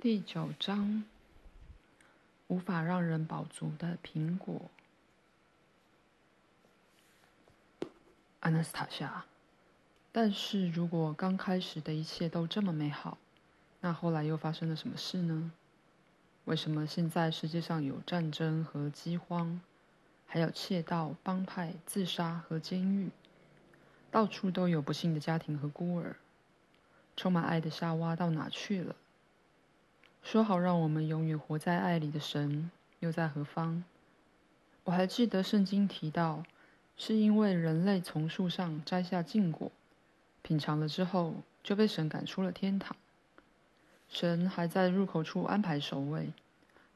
第九章，无法让人饱足的苹果。阿纳斯塔夏，但是如果刚开始的一切都这么美好，那后来又发生了什么事呢？为什么现在世界上有战争和饥荒，还有窃盗、帮派、自杀和监狱，到处都有不幸的家庭和孤儿？充满爱的夏娃到哪去了？说好让我们永远活在爱里的神又在何方？我还记得圣经提到，是因为人类从树上摘下禁果，品尝了之后就被神赶出了天堂。神还在入口处安排守卫，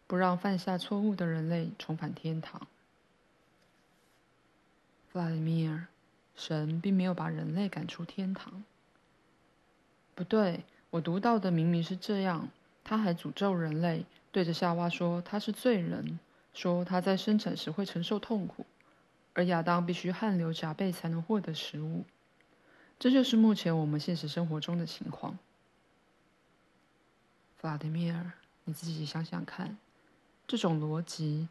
不让犯下错误的人类重返天堂。弗拉米尔，神并没有把人类赶出天堂。不对，我读到的明明是这样。他还诅咒人类，对着夏娃说他是罪人，说他在生产时会承受痛苦，而亚当必须汗流浃背才能获得食物。这就是目前我们现实生活中的情况。弗拉迪米尔，你自己想想看，这种逻辑，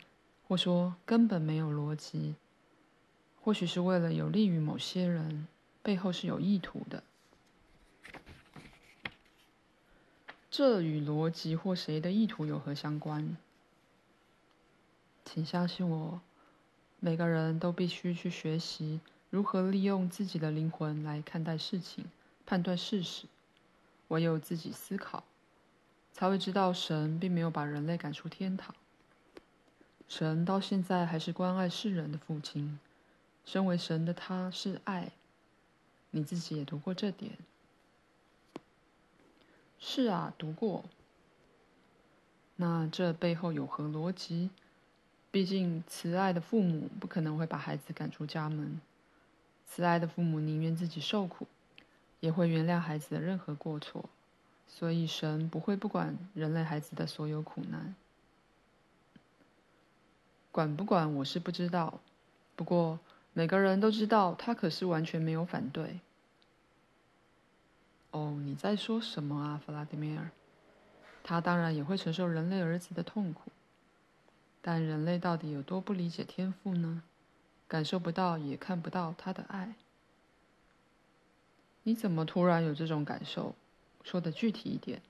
或说根本没有逻辑，或许是为了有利于某些人，背后是有意图的。这与逻辑或谁的意图有何相关？请相信我，每个人都必须去学习如何利用自己的灵魂来看待事情、判断事实。唯有自己思考，才会知道神并没有把人类赶出天堂。神到现在还是关爱世人的父亲。身为神的他是爱。你自己也读过这点。是啊，读过。那这背后有何逻辑？毕竟慈爱的父母不可能会把孩子赶出家门。慈爱的父母宁愿自己受苦，也会原谅孩子的任何过错。所以神不会不管人类孩子的所有苦难。管不管我是不知道，不过每个人都知道他可是完全没有反对。哦，你在说什么啊，弗拉迪米尔？他当然也会承受人类儿子的痛苦，但人类到底有多不理解天赋呢？感受不到，也看不到他的爱。你怎么突然有这种感受？说的具体一点。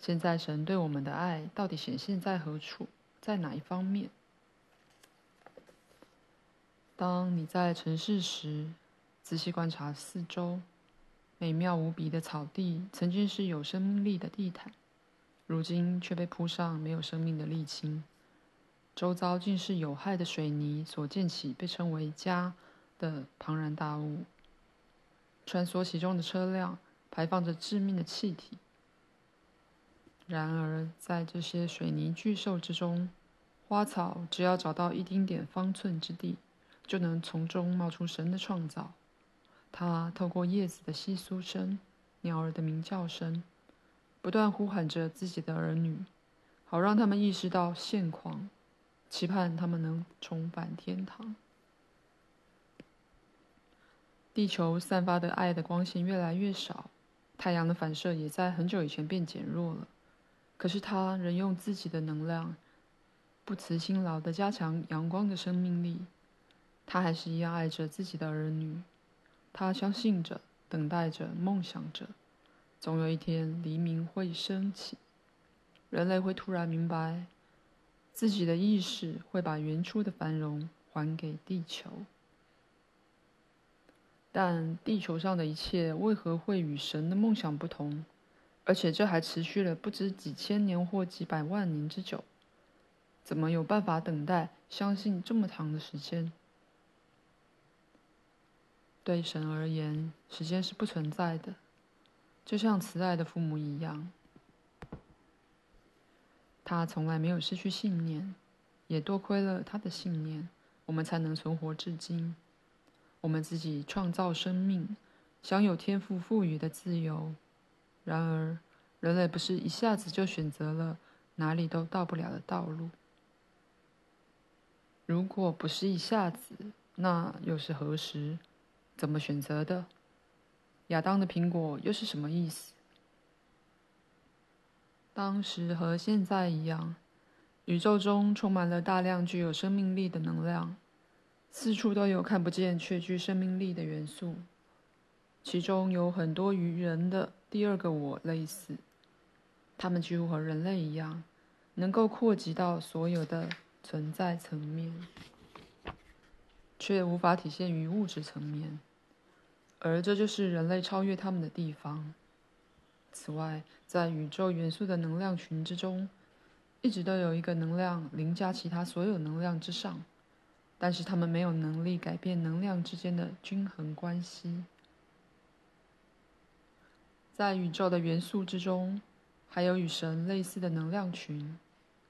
现在神对我们的爱到底显现在何处？在哪一方面？当你在城市时，仔细观察四周。美妙无比的草地曾经是有生命力的地毯，如今却被铺上没有生命的沥青。周遭尽是有害的水泥所建起，被称为家的庞然大物。穿梭其中的车辆排放着致命的气体。然而，在这些水泥巨兽之中，花草只要找到一丁点方寸之地，就能从中冒出神的创造。它透过叶子的窸窣声、鸟儿的鸣叫声，不断呼喊着自己的儿女，好让他们意识到现况，期盼他们能重返天堂。地球散发的爱的光线越来越少，太阳的反射也在很久以前变减弱了。可是它仍用自己的能量，不辞辛劳地加强阳光的生命力。它还是一样爱着自己的儿女。他相信着，等待着，梦想着，总有一天黎明会升起，人类会突然明白，自己的意识会把原初的繁荣还给地球。但地球上的一切为何会与神的梦想不同？而且这还持续了不知几千年或几百万年之久，怎么有办法等待、相信这么长的时间？对神而言，时间是不存在的，就像慈爱的父母一样。他从来没有失去信念，也多亏了他的信念，我们才能存活至今。我们自己创造生命，享有天赋赋予的自由。然而，人类不是一下子就选择了哪里都到不了的道路。如果不是一下子，那又是何时？怎么选择的？亚当的苹果又是什么意思？当时和现在一样，宇宙中充满了大量具有生命力的能量，四处都有看不见却具生命力的元素，其中有很多与人的第二个我类似，它们几乎和人类一样，能够扩及到所有的存在层面，却无法体现于物质层面，而这就是人类超越他们的地方。此外，在宇宙元素的能量群之中，一直都有一个能量凌驾其他所有能量之上，但是他们没有能力改变能量之间的均衡关系。在宇宙的元素之中，还有与神类似的能量群，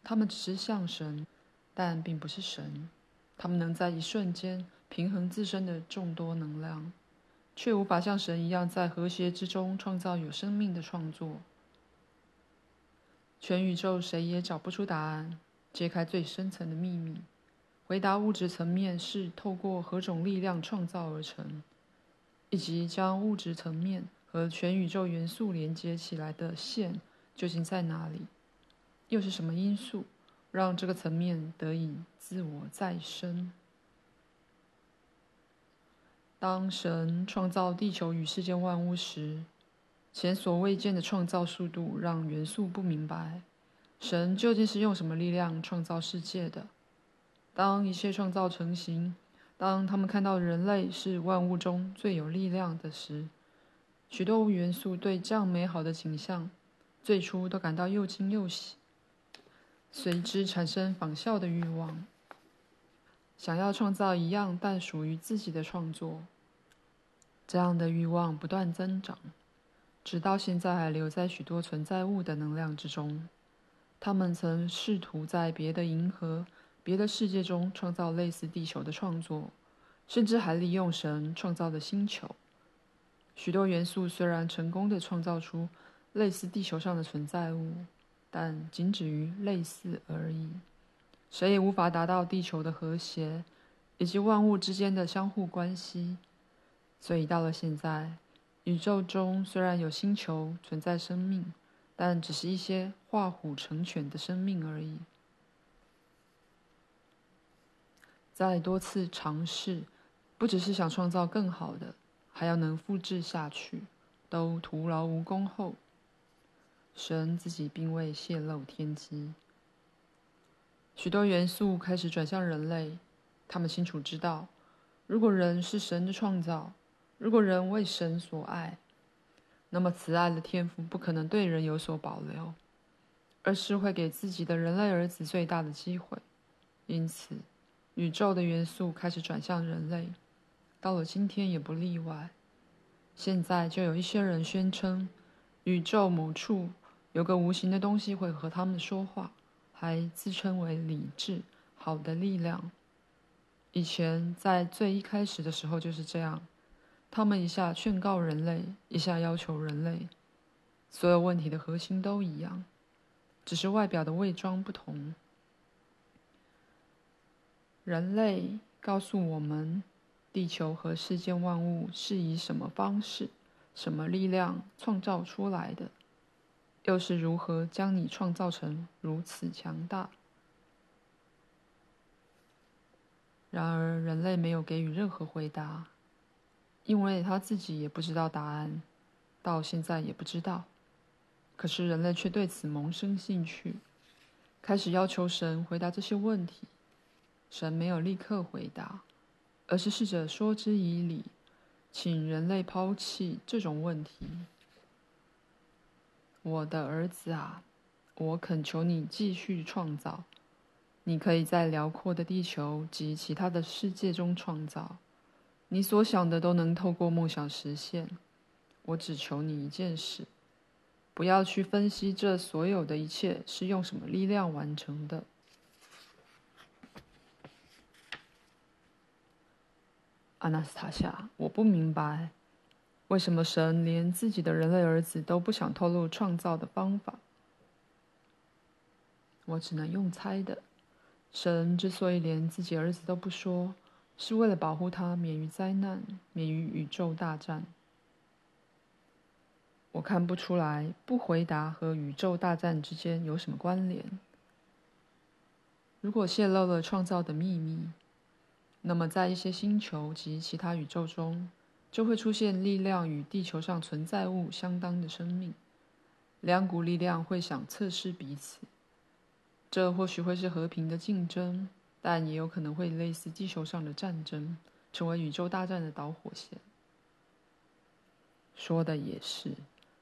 他们只是像神，但并不是神。他们能在一瞬间平衡自身的众多能量。却无法像神一样在和谐之中创造有生命的创作。全宇宙谁也找不出答案，揭开最深层的秘密，回答物质层面是透过何种力量创造而成，以及将物质层面和全宇宙元素连接起来的线究竟在哪里？又是什么因素让这个层面得以自我再生？当神创造地球与世间万物时，前所未见的创造速度让元素不明白，神究竟是用什么力量创造世界的。当一切创造成型，当他们看到人类是万物中最有力量的时，许多元素对这样美好的景象，最初都感到又惊又喜，随之产生仿效的欲望。想要创造一样但属于自己的创作，这样的欲望不断增长，直到现在还留在许多存在物的能量之中。他们曾试图在别的银河、别的世界中创造类似地球的创作，甚至还利用神创造的星球。许多元素虽然成功地创造出类似地球上的存在物，但仅止于类似而已。谁也无法达到地球的和谐，以及万物之间的相互关系。所以到了现在，宇宙中虽然有星球存在生命，但只是一些画虎成犬的生命而已。在多次尝试，不只是想创造更好的，还要能复制下去，都徒劳无功后，神自己并未泄露天机。许多元素开始转向人类，他们清楚知道，如果人是神的创造，如果人为神所爱，那么慈爱的天赋不可能对人有所保留，而是会给自己的人类儿子最大的机会。因此，宇宙的元素开始转向人类，到了今天也不例外。现在就有一些人宣称，宇宙某处有个无形的东西会和他们说话。还自称为理智、好的力量。以前在最一开始的时候就是这样，他们一下劝告人类，一下要求人类，所有问题的核心都一样，只是外表的伪装不同。人类告诉我们，地球和世间万物是以什么方式、什么力量创造出来的。又是如何将你创造成如此强大？然而，人类没有给予任何回答，因为他自己也不知道答案，到现在也不知道。可是，人类却对此萌生兴趣，开始要求神回答这些问题。神没有立刻回答，而是试着说之以理，请人类抛弃这种问题。我的儿子啊，我恳求你继续创造。你可以在辽阔的地球及其他的世界中创造，你所想的都能透过梦想实现。我只求你一件事，不要去分析这所有的一切是用什么力量完成的。阿纳斯塔夏，我不明白。为什么神连自己的人类儿子都不想透露创造的方法？我只能用猜的。神之所以连自己儿子都不说，是为了保护他免于灾难，免于宇宙大战。我看不出来不回答和宇宙大战之间有什么关联。如果泄露了创造的秘密，那么在一些星球及其他宇宙中，就会出现力量与地球上存在物相当的生命。两股力量会想测试彼此，这或许会是和平的竞争，但也有可能会类似地球上的战争，成为宇宙大战的导火线。说的也是，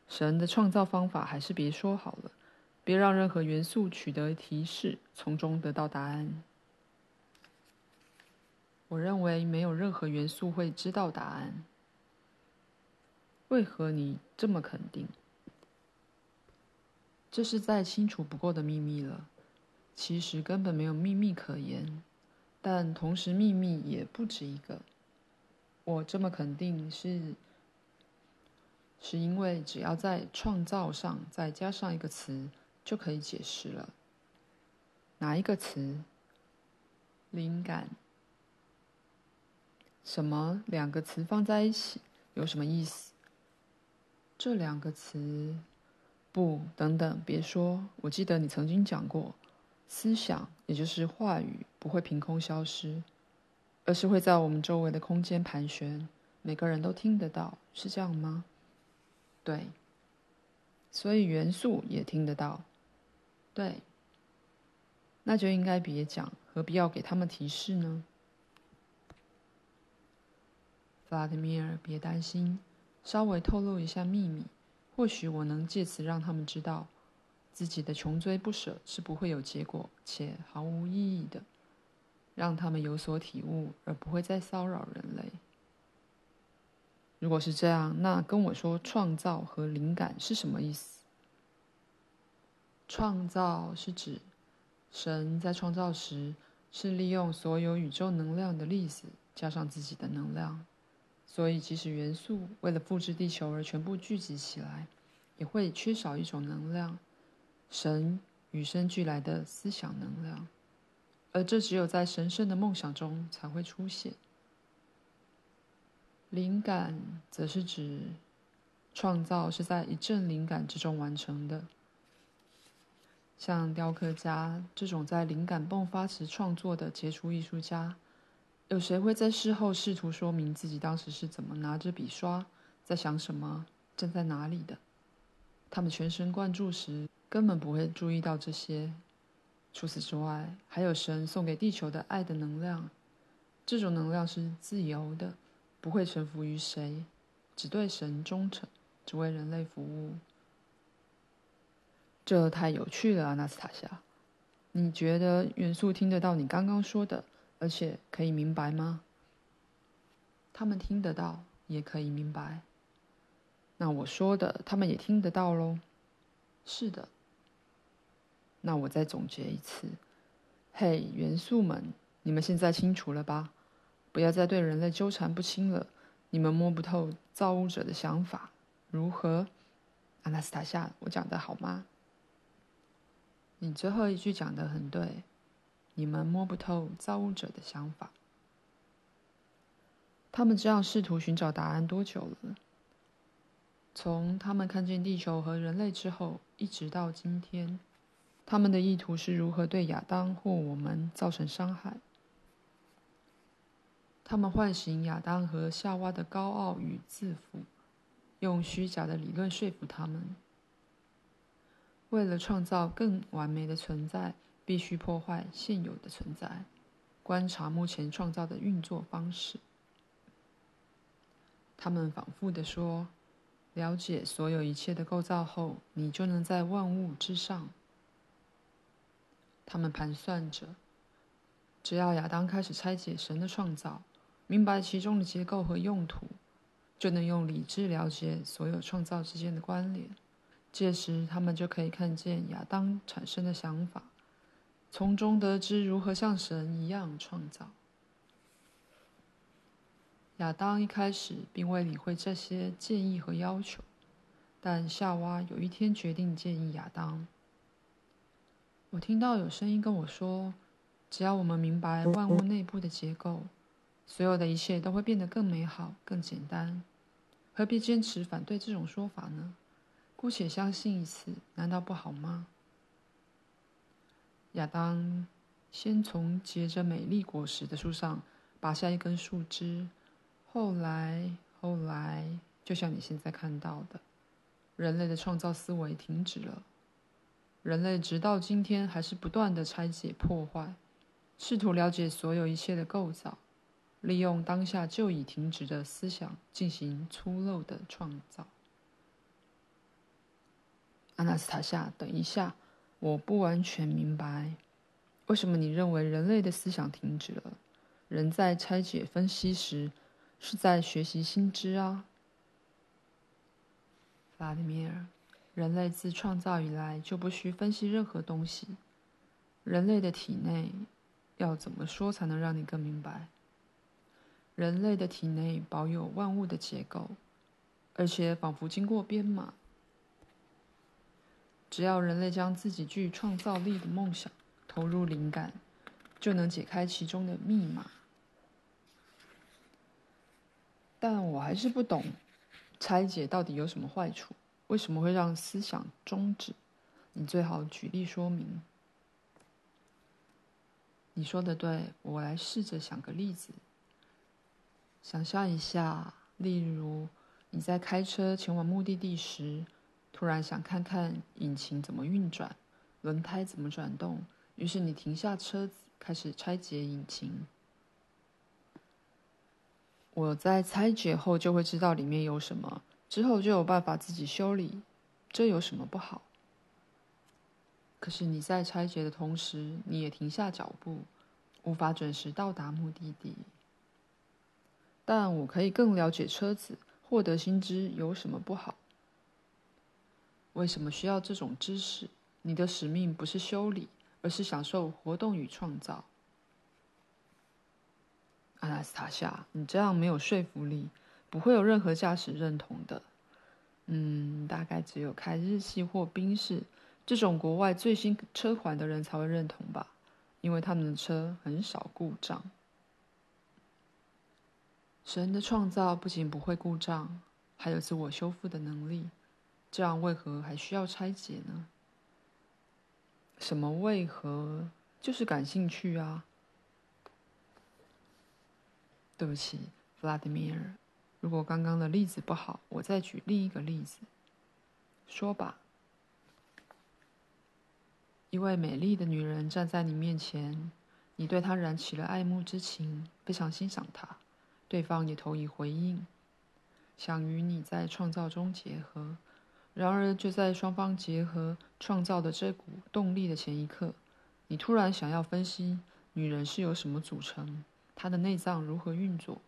神的创造方法还是别说好了，别让任何元素取得提示，从中得到答案。我认为没有任何元素会知道答案。为何你这么肯定？这是再清楚不过的秘密了。其实根本没有秘密可言，但同时秘密也不止一个。我这么肯定是，是因为只要在创造上再加上一个词，就可以解释了。哪一个词？灵感。什么？两个词放在一起有什么意思？这两个词。不，等等，别说。我记得你曾经讲过，思想也就是话语不会凭空消失，而是会在我们周围的空间盘旋，每个人都听得到，是这样吗？对。所以元素也听得到。对。那就应该别讲，何必要给他们提示呢？弗拉德米尔，别担心，稍微透露一下秘密。或许我能借此让他们知道，自己的穷追不舍是不会有结果且毫无意义的，让他们有所体悟，而不会再骚扰人类。如果是这样，那跟我说创造和灵感是什么意思？创造是指神在创造时是利用所有宇宙能量的粒子加上自己的能量。所以，即使元素为了复制地球而全部聚集起来，也会缺少一种能量——神与生俱来的思想能量，而这只有在神圣的梦想中才会出现。灵感则是指创造是在一阵灵感之中完成的，像雕刻家这种在灵感迸发时创作的杰出艺术家。有谁会在事后试图说明自己当时是怎么拿着笔刷，在想什么，站在哪里的？他们全神贯注时，根本不会注意到这些。除此之外，还有神送给地球的爱的能量，这种能量是自由的，不会臣服于谁，只对神忠诚，只为人类服务。这太有趣了，阿纳斯塔夏。你觉得元素听得到你刚刚说的？而且可以明白吗？他们听得到，也可以明白。那我说的，他们也听得到喽。是的。那我再总结一次：嘿，元素们，你们现在清楚了吧？不要再对人类纠缠不清了。你们摸不透造物者的想法，如何？阿纳斯塔夏，我讲的好吗？你最后一句讲的很对。你们摸不透造物者的想法。他们这样试图寻找答案多久了？从他们看见地球和人类之后，一直到今天，他们的意图是如何对亚当或我们造成伤害？他们唤醒亚当和夏娃的高傲与自负，用虚假的理论说服他们，为了创造更完美的存在。必须破坏现有的存在，观察目前创造的运作方式。他们反复地说：“了解所有一切的构造后，你就能在万物之上。”他们盘算着，只要亚当开始拆解神的创造，明白其中的结构和用途，就能用理智了解所有创造之间的关联。届时，他们就可以看见亚当产生的想法。从中得知如何像神一样创造。亚当一开始并未理会这些建议和要求，但夏娃有一天决定建议亚当。我听到有声音跟我说：“只要我们明白万物内部的结构，所有的一切都会变得更美好、更简单。何必坚持反对这种说法呢？姑且相信一次，难道不好吗？亚当先从结着美丽果实的树上拔下一根树枝，后来，后来，就像你现在看到的，人类的创造思维停止了。人类直到今天还是不断的拆解、破坏，试图了解所有一切的构造，利用当下就已停止的思想进行粗陋的创造。阿纳斯塔夏，等一下，我不完全明白，为什么你认为人类的思想停止了？人在拆解、分析时，是在学习新知啊，弗拉迪米尔。人类自创造以来就不需分析任何东西。人类的体内，要怎么说才能让你更明白？人类的体内保有万物的结构，而且仿佛经过编码。只要人类将自己具创造力的梦想投入灵感，就能解开其中的密码。但我还是不懂，拆解到底有什么坏处？为什么会让思想终止？你最好举例说明。你说的对，我来试着想个例子。想象一下，例如你在开车前往目的地时，突然想看看引擎怎么运转，轮胎怎么转动，于是你停下车子，开始拆解引擎。我在拆解后就会知道里面有什么。之后就有办法自己修理，这有什么不好？可是你在拆解的同时，你也停下脚步，无法准时到达目的地。但我可以更了解车子，获得新知有什么不好？为什么需要这种知识？你的使命不是修理，而是享受活动与创造。阿纳斯塔夏，你这样没有说服力。不会有任何驾驶认同的，嗯，大概只有开日系或宾士这种国外最新车款的人才会认同吧，因为他们的车很少故障。神的创造不仅不会故障，还有自我修复的能力，这样为何还需要拆解呢？什么为何？就是感兴趣啊。对不起，弗拉迪米尔。如果刚刚的例子不好，我再举另一个例子。说吧，一位美丽的女人站在你面前，你对她燃起了爱慕之情，非常欣赏她，对方也投以回应，想与你在创造中结合。然而，就在双方结合创造的这股动力的前一刻，你突然想要分析女人是由什么组成，她的内脏如何运作，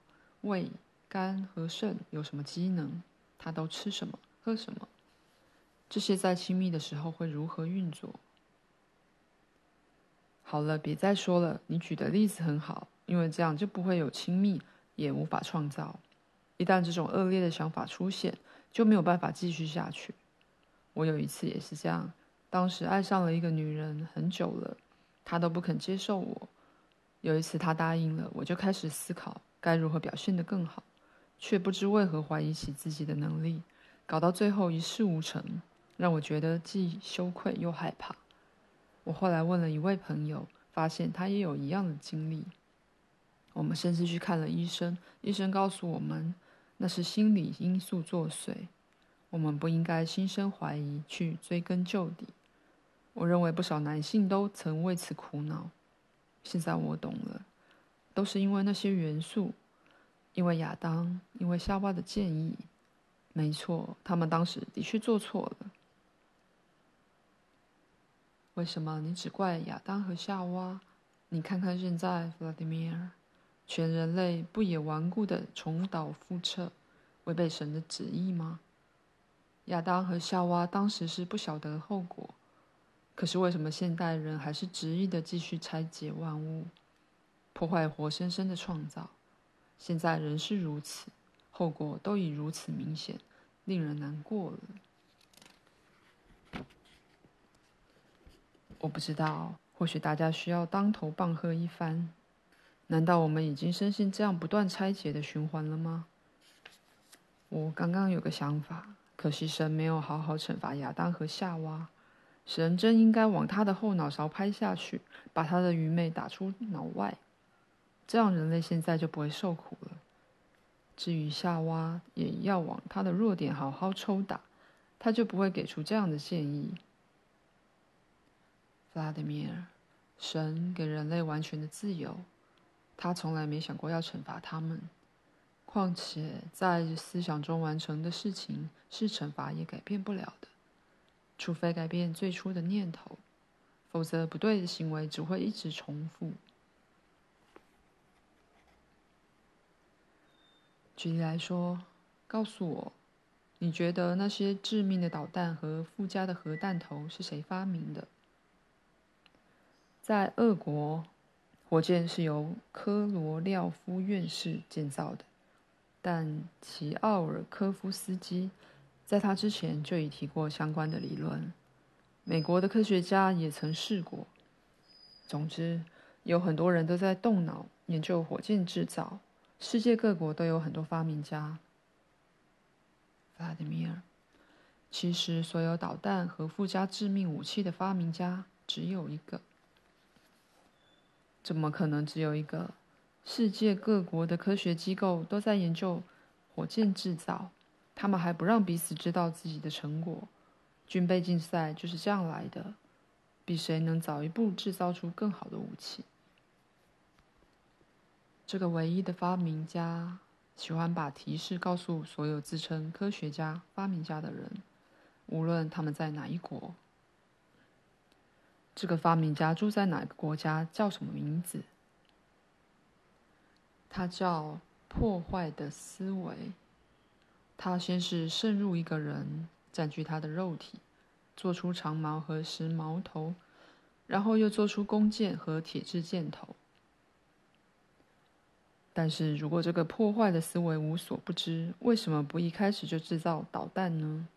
胃。肝和肾有什么机能？她都吃什么？喝什么？这些在亲密的时候会如何运作？好了，别再说了。你举的例子很好，因为这样就不会有亲密，也无法创造。一旦这种恶劣的想法出现，就没有办法继续下去。我有一次也是这样，当时爱上了一个女人很久了，她都不肯接受我。有一次她答应了，我就开始思考该如何表现得更好。却不知为何怀疑起自己的能力，搞到最后一事无成，让我觉得既羞愧又害怕。我后来问了一位朋友，发现他也有一样的经历。我们甚至去看了医生，医生告诉我们，那是心理因素作祟。我们不应该心生怀疑，去追根究底。我认为不少男性都曾为此苦恼。现在我懂了，都是因为那些元素。因为亚当，因为夏娃的建议，没错，他们当时的确做错了。为什么你只怪亚当和夏娃？你看看现在，弗拉迪米尔，全人类不也顽固的重蹈覆辙，违背神的旨意吗？亚当和夏娃当时是不晓得后果，可是为什么现代人还是执意的继续拆解万物，破坏活生生的创造？现在仍是如此，后果都已如此明显，令人难过了。我不知道，或许大家需要当头棒喝一番。难道我们已经深陷这样不断拆解的循环了吗？我刚刚有个想法，可惜神没有好好惩罚亚当和夏娃，神真应该往他的后脑勺拍下去，把他的愚昧打出脑外，这样人类现在就不会受苦了。至于夏娃，也要往他的弱点好好抽打，他就不会给出这样的建议。弗拉德米尔，神给人类完全的自由，他从来没想过要惩罚他们。况且，在思想中完成的事情是惩罚也改变不了的，除非改变最初的念头，否则不对的行为只会一直重复。举例来说，告诉我，你觉得那些致命的导弹和附加的核弹头是谁发明的？在俄国，火箭是由科罗廖夫院士建造的。但齐奥尔科夫斯基在他之前就已提过相关的理论，美国的科学家也曾试过。总之，有很多人都在动脑研究火箭制造，世界各国都有很多发明家。弗拉米尔，其实所有导弹和附加致命武器的发明家只有一个。怎么可能只有一个？世界各国的科学机构都在研究火箭制造，他们还不让彼此知道自己的成果。军备竞赛就是这样来的，比谁能早一步制造出更好的武器。这个唯一的发明家喜欢把提示告诉所有自称科学家、发明家的人，无论他们在哪一国。这个发明家住在哪个国家，叫什么名字？他叫破坏的思维。他先是渗入一个人，占据他的肉体，做出长矛和石矛头，然后又做出弓箭和铁制箭头。但是如果这个破坏的思维无所不知，为什么不一开始就制造导弹呢？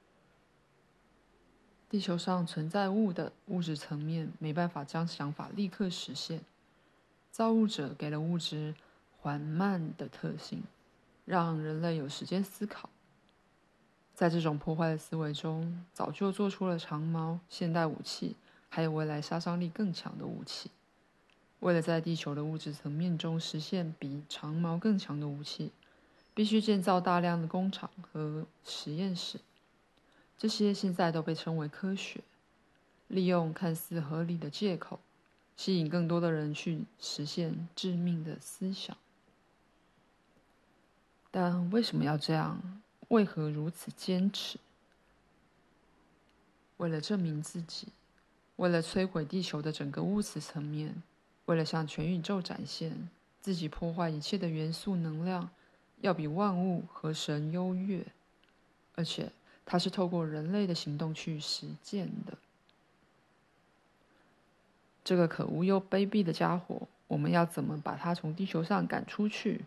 地球上存在物的物质层面没办法将想法立刻实现，造物者给了物质。缓慢的特性，让人类有时间思考。在这种破坏的思维中，早就做出了长矛、现代武器，还有未来杀伤力更强的武器。为了在地球的物质层面中实现比长矛更强的武器，必须建造大量的工厂和实验室。这些现在都被称为科学，利用看似合理的借口，吸引更多的人去实现致命的思想。但为什么要这样？为何如此坚持？为了证明自己，为了摧毁地球的整个物质层面，为了向全宇宙展现自己破坏一切的元素能量要比万物和神优越，而且它是透过人类的行动去实践的。这个可恶又卑鄙的家伙，我们要怎么把他从地球上赶出去？